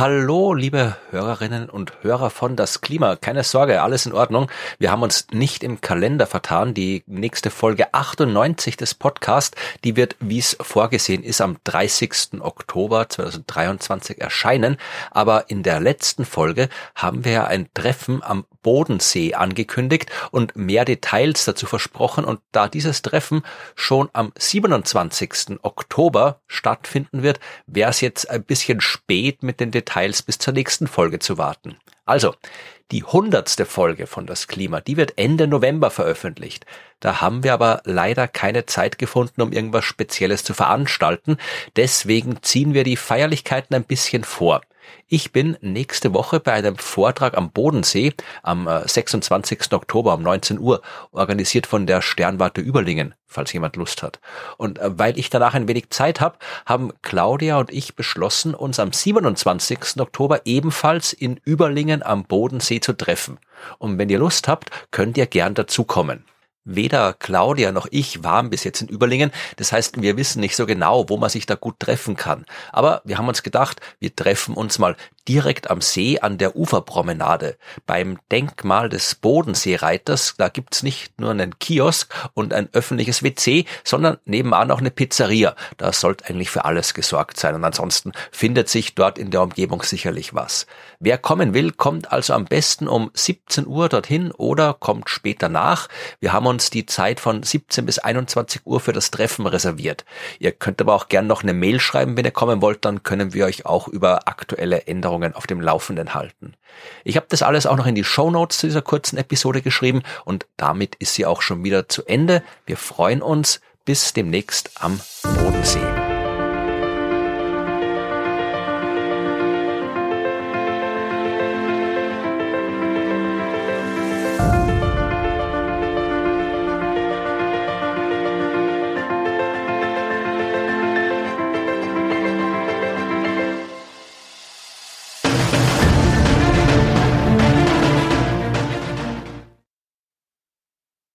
Hallo, liebe Hörerinnen und Hörer von Das Klima. Keine Sorge, alles in Ordnung. Wir haben uns nicht im Kalender vertan. Die nächste Folge 98 des Podcasts, die wird, wie es vorgesehen ist, am 30. Oktober 2023 erscheinen. Aber in der letzten Folge haben wir ja ein Treffen am Bodensee angekündigt und mehr Details dazu versprochen. Und da dieses Treffen schon am 27. Oktober stattfinden wird, wäre es jetzt ein bisschen spät mit den Details bis zur nächsten Folge zu warten. Also, die hundertste Folge von Das Klima, die wird Ende November veröffentlicht. Da haben wir aber leider keine Zeit gefunden, um irgendwas Spezielles zu veranstalten. Deswegen ziehen wir die Feierlichkeiten ein bisschen vor. Ich bin nächste Woche bei einem Vortrag am Bodensee am 26. Äh, Oktober um 19 Uhr, organisiert von der Sternwarte Überlingen, falls jemand Lust hat. Und äh, weil ich danach ein wenig Zeit habe, haben Claudia und ich beschlossen, uns am 27. Oktober ebenfalls in Überlingen am Bodensee zu treffen. Und wenn ihr Lust habt, könnt ihr gern dazukommen. Weder Claudia noch ich waren bis jetzt in Überlingen. Das heißt, wir wissen nicht so genau, wo man sich da gut treffen kann. Aber wir haben uns gedacht, wir treffen uns mal direkt am See an der Uferpromenade. Beim Denkmal des Bodenseereiters, da gibt's nicht nur einen Kiosk und ein öffentliches WC, sondern nebenan auch eine Pizzeria. Da sollte eigentlich für alles gesorgt sein. Und ansonsten findet sich dort in der Umgebung sicherlich was. Wer kommen will, kommt also am besten um 17 Uhr dorthin oder kommt später nach. Wir haben uns die Zeit von 17 bis 21 Uhr für das Treffen reserviert. Ihr könnt aber auch gern noch eine Mail schreiben, wenn ihr kommen wollt, dann können wir euch auch über aktuelle Änderungen auf dem Laufenden halten. Ich habe das alles auch noch in die Show Notes zu dieser kurzen Episode geschrieben und damit ist sie auch schon wieder zu Ende. Wir freuen uns. Bis demnächst am Bodensee.